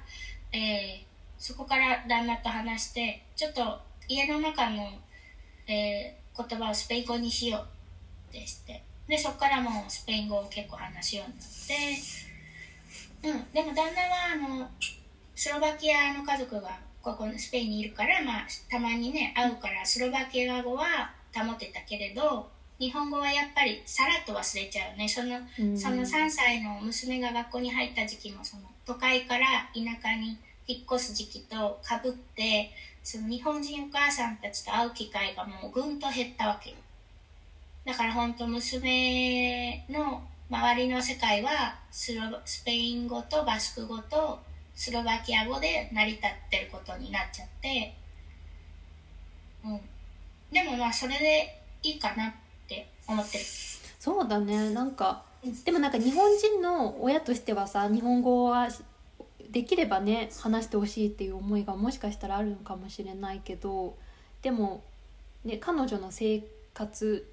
S2: えー、そこから旦那と話してちょっと家の中の、えー、言葉をスペイン語にしようってしてでそこからもうスペイン語を結構話すようになって、うん、でも旦那はあのスロバキアの家族がここのスペインにいるから、まあ、たまにね会うからスロバキア語は保ってたけれど日本語はやっぱりさらっと忘れちゃうね。その,、その3歳の娘が学校に入った時期もその都会から田舎に引っ越す時期とかぶってその日本人お母さんたちと会う機会がもうぐんと減ったわけよ。だから本当娘の周りの世界はスロスペイン語とバスク語とスロバキア語で成り立ってることになっちゃって、うん、でもまあそれでいいかなって思ってる。
S1: そうだね。なんか、でもなんか日本人の親としてはさ日本語はできればね話してほしいっていう思いがもしかしたらあるのかもしれないけどでも、ね、彼女の生活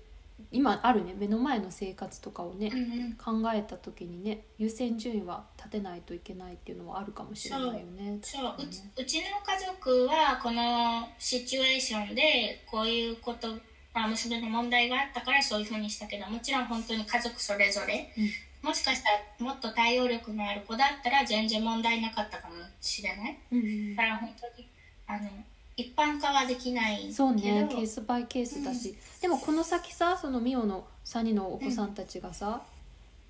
S1: 今あるね目の前の生活とかをね、
S2: うん
S1: うん、考えた時にね優先順位は立てないといけないっていうのはあるかもしれないよね。
S2: そう、ね、うちの家族はこのシチュエーションでこういうことまあ、娘の問題があったからそういうふうにしたけどもちろん本当に家族それぞれ、うん、もしかしたらもっと対応力のある子だったら全然問題なかったかもしれない、うん、だから本当にあの一般化はできない
S1: そうねケースバイケースだし、うん、でもこの先さそのミオの3人のお子さんたちがさ、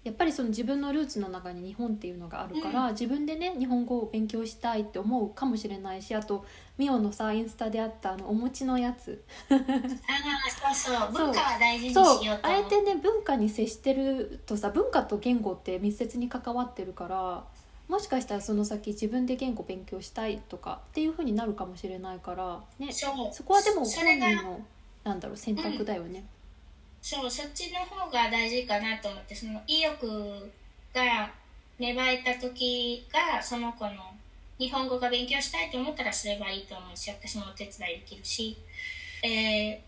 S1: やっぱりその自分のルーツの中に日本っていうのがあるから、うん、自分でね日本語を勉強したいって思うかもしれないしあとミオのさインスタであったあのお餅のやつ。
S2: ああそうそう。文化は大事にしようと
S1: あえてね文化に接してるとさ文化と言語って密接に関わってるからもしかしたらその先自分で言語勉強したいとかっていうふうになるかもしれないからねそこはでも本人のなんだろう選択だよね。うん
S2: そう。そっちの方が大事かなと思ってその意欲が芽生えた時がその子の日本語が勉強したいと思ったらすればいいと思うし私もお手伝いできるし、えー、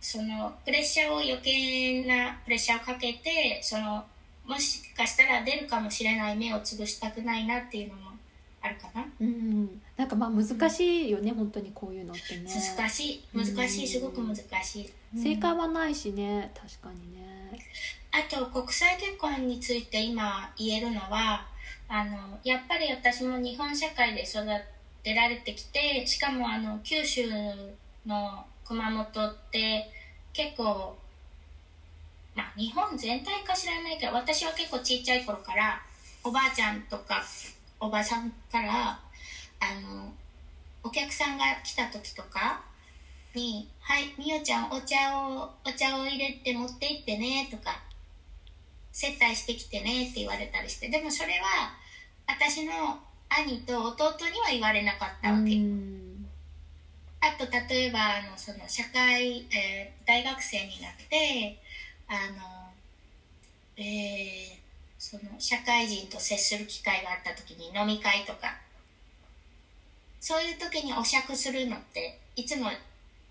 S2: そのプレッシャーを余計なプレッシャーをかけてそのもしかしたら出るかもしれない目を潰したくないなっていうのもあるかな。
S1: うん、なんかまあ難しいよね、うん、本当にこういうのってね。
S2: 難しい難しいすごく難しい。
S1: 正解はないしね確かにね。
S2: あと国際結婚について今言えるのはあのやっぱり私も日本社会で育てられてきてしかもあの九州の熊本って結構まあ日本全体か知らないけど私は結構ちっちゃい頃からおばあちゃんとかおばさんからあのお客さんが来た時とかに「はいみおちゃんお茶をお茶を入れて持って行ってね」とか「接待してきてね」って言われたりしてでもそれは私の兄と弟には言われなかったわけ。あと例えばあのその社会、えー、大学生になってあの、えー、その社会人と接する機会があった時に飲み会とか。そういう時にお酌するのっていつも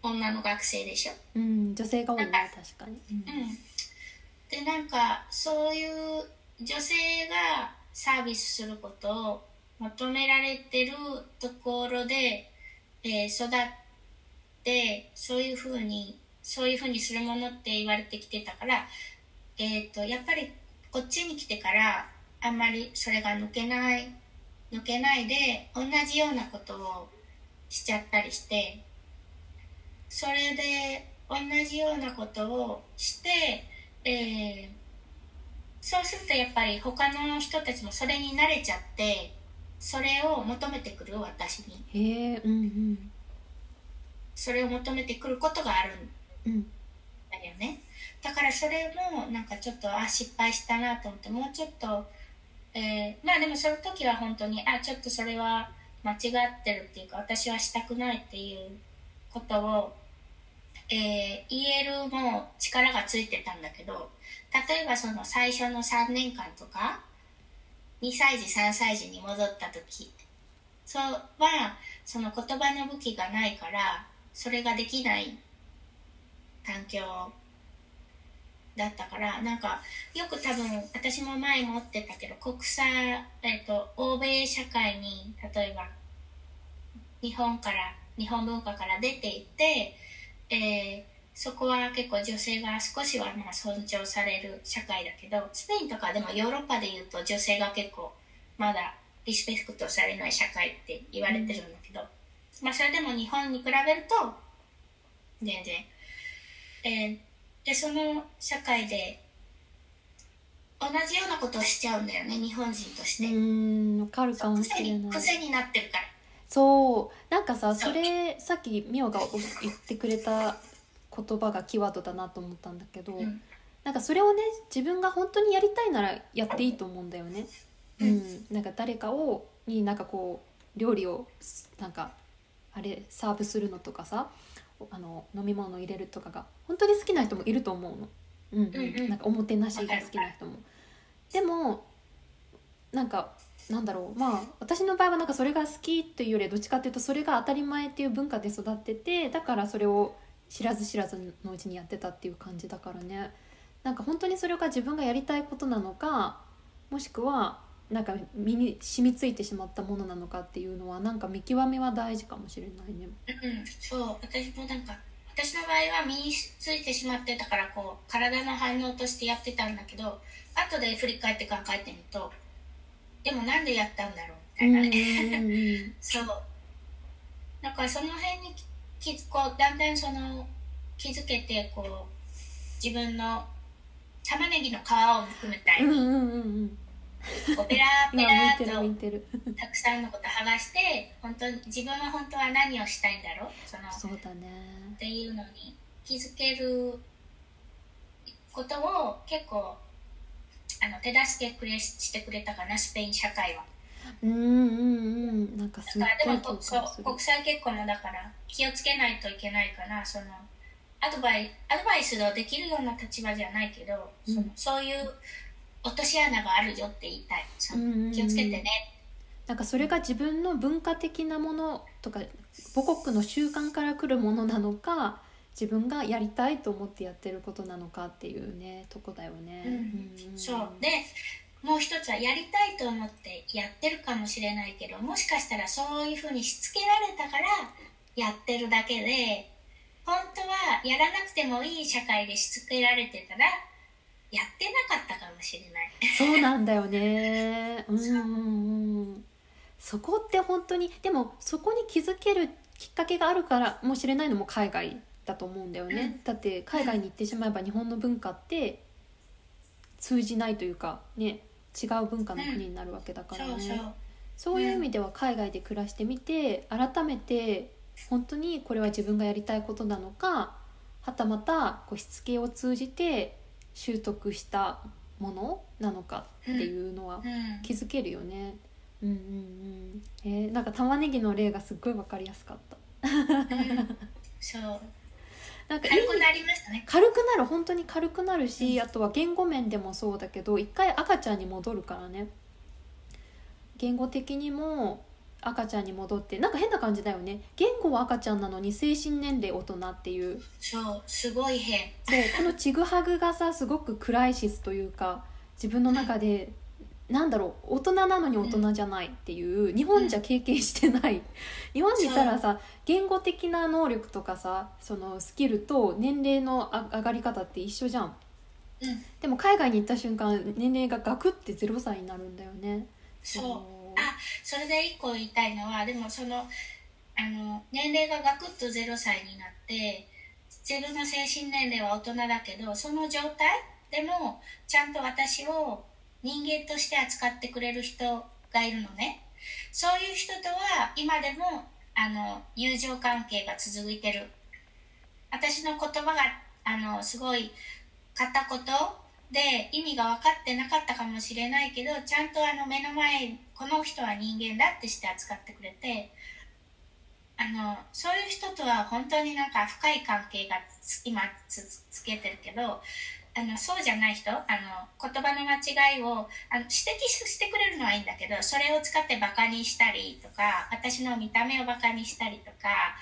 S2: 女の学生でしょ、
S1: うん、女性が多いね確かに、
S2: うん、でなんかそういう女性がサービスすることを求められてるところで、えー、育ってそういうふうにそういうふうにするものって言われてきてたから、えーと、とやっぱりこっちに来てからあんまりそれが抜けない抜けないで同じようなことをしちゃったりしてそれで同じようなことをして、えー、そうするとやっぱり他の人たちもそれに慣れちゃってそれを求めてくる私に。
S1: へうんうん、
S2: それを求めてくることがあるんだよね。だからそれもなんかちょっとあ失敗したなと思ってもうちょっと、えー、まあでもその時は本当にあちょっとそれは間違ってるっていうか私はしたくないっていうことをえー言えるもう力がついてたんだけど例えばその最初の3年間とか2歳児3歳児に戻った時そうはその言葉の武器がないからそれができない環境だったからなんかよく多分私も前持ってたけど国際、えっと欧米社会に例えば日本から日本文化から出ていって、えーそこは結構女性が少しはまあ尊重される社会だけどスペインとかでもヨーロッパでいうと女性が結構まだリスペクトされない社会って言われてるんだけど、まあそれでも日本に比べると全然、えーでその社会で同じようなことをしちゃうんだよね日本人として、
S1: うーんわかるかもしれない。
S2: 癖になってるから。
S1: そう。なんかさ
S2: そ
S1: れさっきミオがお言ってくれた言葉がキーワードだなと思ったんだけど、
S2: うん。
S1: なんかそれをね自分が本当にやりたいならやっていいと思うんだよね。う
S2: うん
S1: ん、なんか誰かをになんかこう料理をなんかあれサーブするのとかさあの飲み物入れるとかが本当に好きな人もいると思うの。うんうん。
S2: うんうん。
S1: なんかおもてなしが好きな人も。でもなんかなんだろう。まあ私の場合はなんかそれが好きというよりはどっちかっていうとそれが当たり前っていう文化で育っててだからそれを知らず知らずのうちにやってたっていう感じだからね。なんか本当にそれが自分がやりたいことなのかもしくはなんか身に染みついてしまったものなのかっていうのはなんか見極めは大事かもしれないね。
S2: うん、そう私もなんか私の場合は身についてしまってたからこう体の反応としてやってたんだけど後で振り返って考えてみるとでもなんでやったんだろうみたいなね、そう。だからその辺に気づこうだんだんその気づけてこう自分の玉ねぎの皮を剥くみたいに、
S1: うんうんうんうん
S2: こうペラペ
S1: 今
S2: ラとたくさんのこと剥がして本当に自分は本当は何をしたいんだろう？その
S1: そうだね。
S2: っていうのに気づけることを結構あの手助けくれしてくれたかな？スペイン社会は。
S1: うんうんうん。なんかすっ
S2: だからで
S1: ごい共
S2: もそ国際結婚もだから気をつけないといけないからそのアドバイアドバイスをできるような立場じゃないけど、その
S1: うん。
S2: そういう落とし穴があるよって言いたい。気をつけてね、
S1: なんかそれが自分の文化的なものとか母国の習慣から来るものなのか自分がやりたいと思ってやってることなのかっていうねとこだよね。
S2: うん
S1: ん。
S2: そう。でもう一つはやりたいと思ってやってるかもしれないけどもしかしたらそういうふうにしつけられたからやってるだけで本当はやらなくてもいい社会でしつけられてたらやってなかったかもしれない。
S1: そうなんだよね。うんうんうん。そこって本当にでもそこに気づけるきっかけがあるからもしれないのも海外だと思うんだよね。
S2: うん
S1: だって海外に行ってしまえば日本の文化って通じないというかね違う文化の国になるわけだからね。
S2: そうそう
S1: そういう意味では海外で暮らしてみて改めて本当にこれは自分がやりたいことなのかはたまたこうしつけを通じて習得したものなのかっていうのは
S2: うん
S1: 気づけるよね。うんうんうん。えーなんか玉ねぎの例がすっごいわかりやすかった。
S2: うんそう
S1: なんか
S2: 軽くなりましたね。
S1: 軽くなる本当に軽くなるし、あとは言語面でもそうだけど一回赤ちゃんに戻るからね言語的にも赤ちゃんに戻ってなんか変な感じだよね。言語は赤ちゃんなのに精神年齢大人っていう。
S2: そうすごい変。
S1: そうこのちぐはぐがさすごくクライシスというか自分の中で、なんだろう大人なのに大人じゃないっていう日本じゃ経験してない。日本にいたらさ言語的な能力とかさそのスキルと年齢のあ上がり方って一緒じゃん。
S2: うん。
S1: でも海外に行った瞬間年齢がガクって0歳になるんだよね。
S2: そう。あそれで一個言いたいのはでもそのあの年齢がガクッと0歳になって自分の精神年齢は大人だけどその状態でもちゃんと私を人間として扱ってくれる人がいるのね。そういう人とは今でもあの友情関係が続いてる。私の言葉があのすごい片言で意味が分かってなかったかもしれないけどちゃんとあの目の前この人は人間だってして扱ってくれてあのそういう人とは本当になんか深い関係が今つつけてるけどあのそうじゃない人あの言葉の間違いをあの指摘してくれるのはいいんだけどそれを使ってバカにしたりとか私の見た目をバカにしたりとか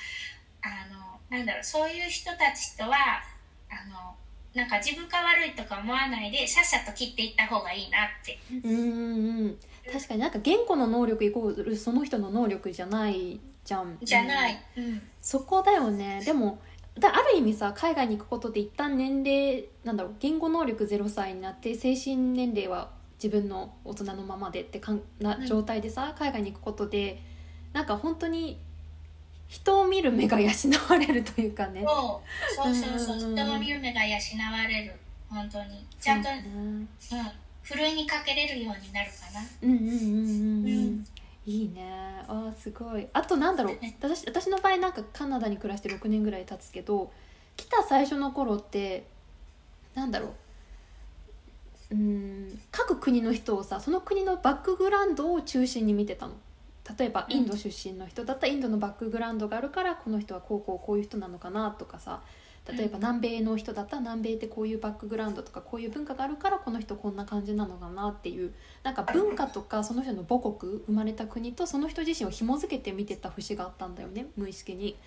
S2: あのなんだろうそういう人たちとはあのなんか自分が悪いとか思わないでさっさと切っていった方がいいなって。
S1: うんうん。確かになんか言語の能力イコールその人の能力じゃないじゃん。
S2: じゃない、うん、
S1: そこだよね。でもだある意味さ海外に行くことで一旦年齢なんだろう言語能力0歳になって精神年齢は自分の大人のままでってかんな状態でさ、うん、海外に行くことでなんか本当に人を見る目が養われるというかね。
S2: そう。そうそうそう、人を見る目が養われる。本当に。ちゃんと、うん、ふるいにかけれるようになるかな。
S1: うんうんうんうん、うん。いいね。あすごい。あとなんだろう。私私の場合なんかカナダに暮らして6年ぐらい経つけど来た最初の頃ってなんだろう。うん各国の人をさその国のバックグラウンドを中心に見てたの。例えばインド出身の人だったらインドのバックグラウンドがあるからこの人はこうこうこういう人なのかなとかさ例えば南米の人だったら南米ってこういうバックグラウンドとかこういう文化があるからこの人こんな感じなのかなっていうなんか文化とかその人の母国生まれた国とその人自身を紐付けて見てた節があったんだよね無意識に。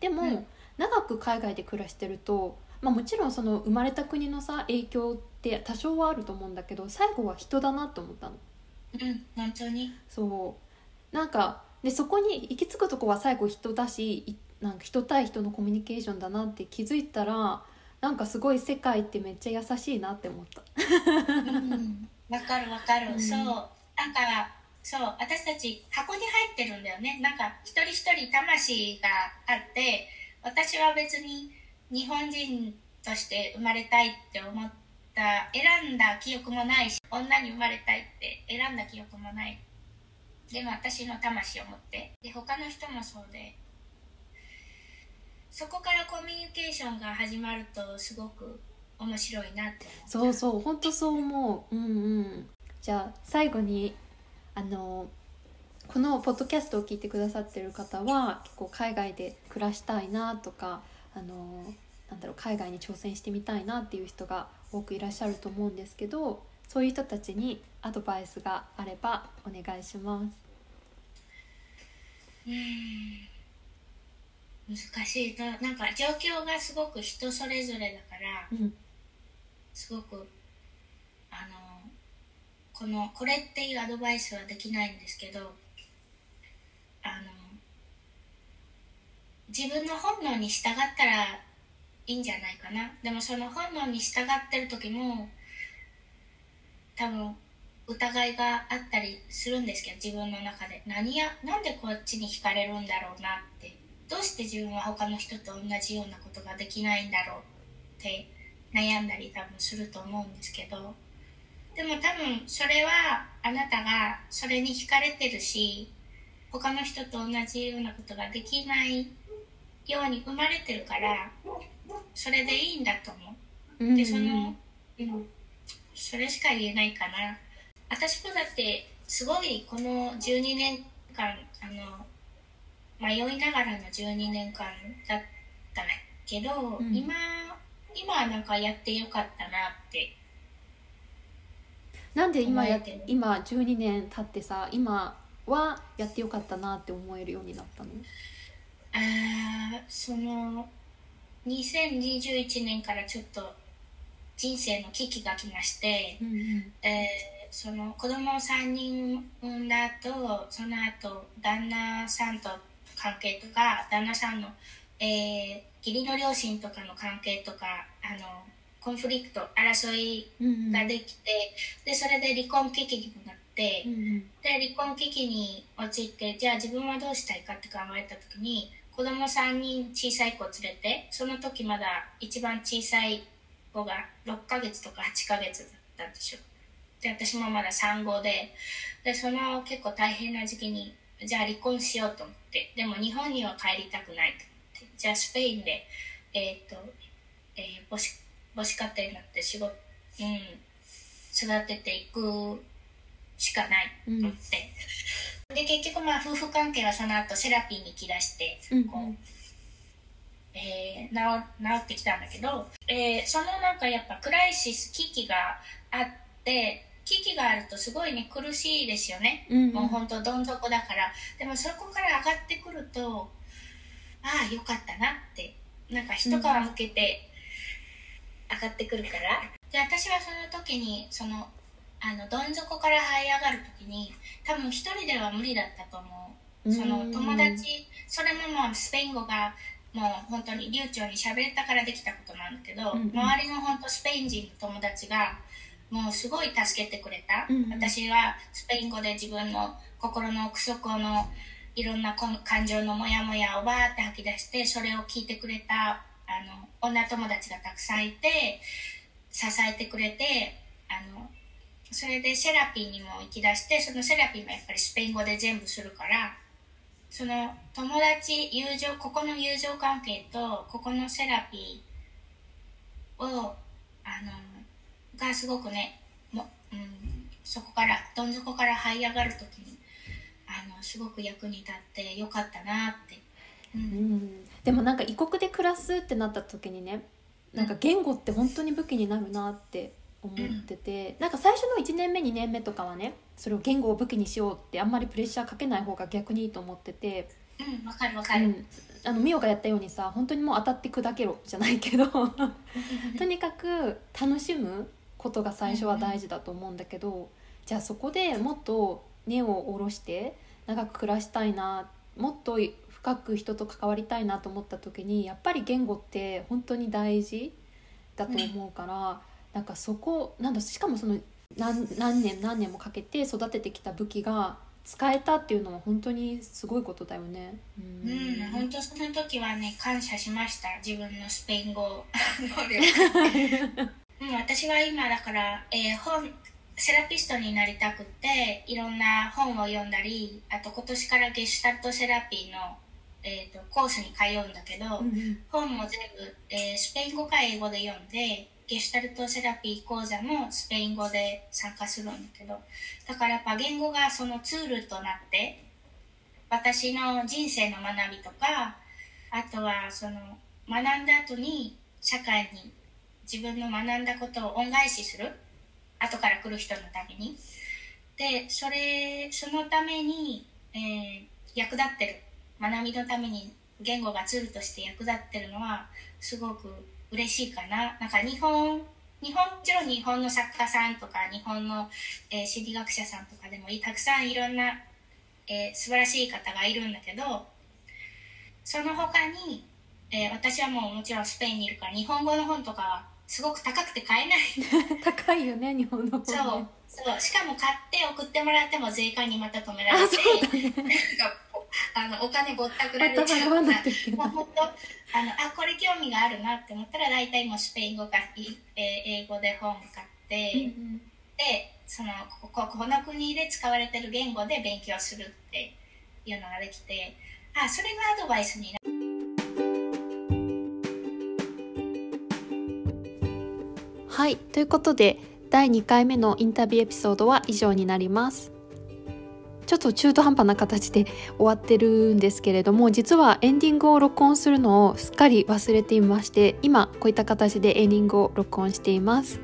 S1: でも、うん、長く海外で暮らしてると、まあ、もちろんその生まれた国のさ影響って多少はあると思うんだけど最後は人だなと思ったの。
S2: うん本当に
S1: そうなんかでそこに行き着くとこは最後人だしなんか人対人のコミュニケーションだなって気づいたらなんかすごい世界ってめっちゃ優しいなって思った。
S2: わ、うん、かるわかる、うん、そう。なんかそう私たち箱に入ってるんだよね。なんか一人一人魂があって私は別に日本人として生まれたいって思った選んだ記憶もないし女に生まれたいって選んだ記憶もない。でも私の魂を持って。で他の人もそうでそこからコミュニケーションが始まるとすごく面白いなって
S1: そうそう本当そう思う。うんうん。じゃあ最後にあのこのポッドキャストを聞いてくださってる方は結構海外で暮らしたいなとかあのなんだろう海外に挑戦してみたいなっていう人が多くいらっしゃると思うんですけどそういう人たちにアドバイスがあればお願いします。
S2: うん難しいとなんか状況がすごく人それぞれだから、うん、すごくあのこのこれっていうアドバイスはできないんですけどあの自分の本能に従ったらいいんじゃないかな。でもその本能に従ってる時も多分疑いがあったりするんですけど自分の中で。何やなんでこっちに惹かれるんだろうなってどうして自分は他の人と同じようなことができないんだろうって悩んだり多分すると思うんですけどでも多分それはあなたがそれに惹かれてるし他の人と同じようなことができないように生まれてるからそれでいいんだと思う。でその、うん、それしか言えないかな。私もだってすごいこの12年間あの迷いながらの12年間だったけど、うん、今今はなんかやってよかったなって。
S1: なんで今や今12年経ってさ今はやってよかったなって思えるようになったの？
S2: あその2021年からちょっと人生の危機が来まして、うんうん、えー、その子供を3人産んだ後その後旦那さんと関係とか旦那さんの、えー、義理の両親とかの関係とかあのコンフリクト争いができて、うんうん、でそれで離婚危機になって、うんうん、で離婚危機に陥ってじゃあ自分はどうしたいかって考えた時に子供3人小さい子を連れてその時まだ一番小さい子が6ヶ月とか8ヶ月だったんでしょで私もまだ産後ででその結構大変な時期にじゃあ離婚しようと思って。でも日本には帰りたくないと思って。じゃあスペインでえっ、ー、と、えー、母子母子家庭になって仕事、うん、育てていくしかないと思って、で結局まあ夫婦関係はその後セラピーに来だして
S1: うん。
S2: こう、えー、治治ってきたんだけど、えーそのなんかやっぱクライシス危機があって危機があるとすごいね苦しいですよね、
S1: うん
S2: もう本当どん底だから。でもそこから上がってくるとああよかったなって。なんか一皮むけて上がってくるから、で私はその時にそのあのどん底から這い上がる時に多分一人では無理だったと思う。その友達それももうスペイン語がもう本当に流暢に喋れたからできたことなんだけど、
S1: うんうん。
S2: 周りの本当スペイン人の友達がもうすごい助けてくれた、
S1: うんうん。
S2: 私はスペイン語で自分の心の奥底のいろんな感情のモヤモヤをバーって吐き出してそれを聞いてくれたあの女友達がたくさんいて支えてくれてあのそれでセラピーにも行き出してそのセラピーもやっぱりスペイン語で全部するからその友達友情ここの友情関係とここのセラピーをあのがすごくねも、うん、そこからどん底から這い上がる時にあのすごく役に立ってよかったなって。う
S1: うんんでもなんか異国で暮らすってなった時にねなんか言語って本当に武器になるなって思ってて、なんか最初の1年目2年目とかはねそれを言語を武器にしようってあんまりプレッシャーかけない方が逆にいいと思ってて、
S2: うん、わかるわかる。
S1: うん、あのミオがやったようにさ本当にもう当たって砕けろじゃないけど とにかく楽しむことが最初は大事だと思うんだけど、じゃあそこでもっと根を下ろして長く暮らしたいなもっと深く人と関わりたいなと思った時にやっぱり言語って本当に大事だと思うから、なんかそこなんだしかもその何何年何年もかけて育ててきた武器が使えたっていうのは本当にすごいことだよね。う
S2: うん、本当その時はね感謝しました。自分のスペイン語能力 うん、私は今だから、えー本セラピストになりたくっていろんな本を読んだりあと今年からゲシュタルトセラピーの、えー、とコースに通うんだけど、
S1: うん。
S2: 本も全部、えースペイン語か英語で読んでゲシュタルトセラピー講座もスペイン語で参加するんだけどだからやっぱ言語がそのツールとなって私の人生の学びとかあとはその学んだ後に社会に自分の学んだことを恩返しする。後から来る人のために。でそれそのために、えー役立ってる。学びのために言語がツールとして役立ってるのはすごく嬉しいかな。なんか日本日本もちろん日本の作家さんとか日本の、えー心理学者さんとかでもたくさんいろんな、えー素晴らしい方がいるんだけどその他に、えー私はもうもちろんスペインにいるから日本語の本とかはすごく高くて買えない。
S1: 高いよね日本の
S2: そうそう。しかも買って送ってもらっても税関にまた止められて
S1: あそうだね。
S2: あのお金ぼったくられちゃうからもう本当あのあこれ興味があるなって思ったら大体もうスペイン語か、いえー英語で本買って、
S1: うんうん。
S2: でそのこここの国で使われてる言語で勉強するっていうのができてあそれがアドバイスにな
S1: はい。ということで第2回目のインタビューエピソードは以上になります。ちょっと中途半端な形で終わってるんですけれども実はエンディングを録音するのをすっかり忘れていまして今こういった形でエンディングを録音しています。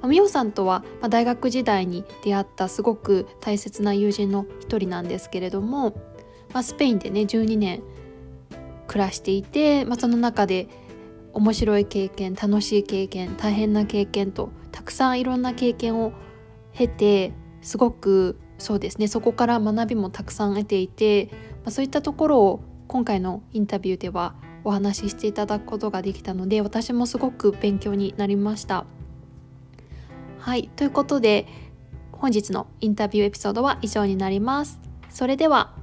S1: あみおさんとはま大学時代に出会ったすごく大切な友人の一人なんですけれども、まあ、スペインでね12年暮らしていて、まあ、その中で面白い経験楽しい経験大変な経験とたくさんいろんな経験を経てすごくそうですねそこから学びもたくさん得ていて、まあ、そういったところを今回のインタビューではお話ししていただくことができたので私もすごく勉強になりました。はいということで本日のインタビューエピソードは以上になります。それでは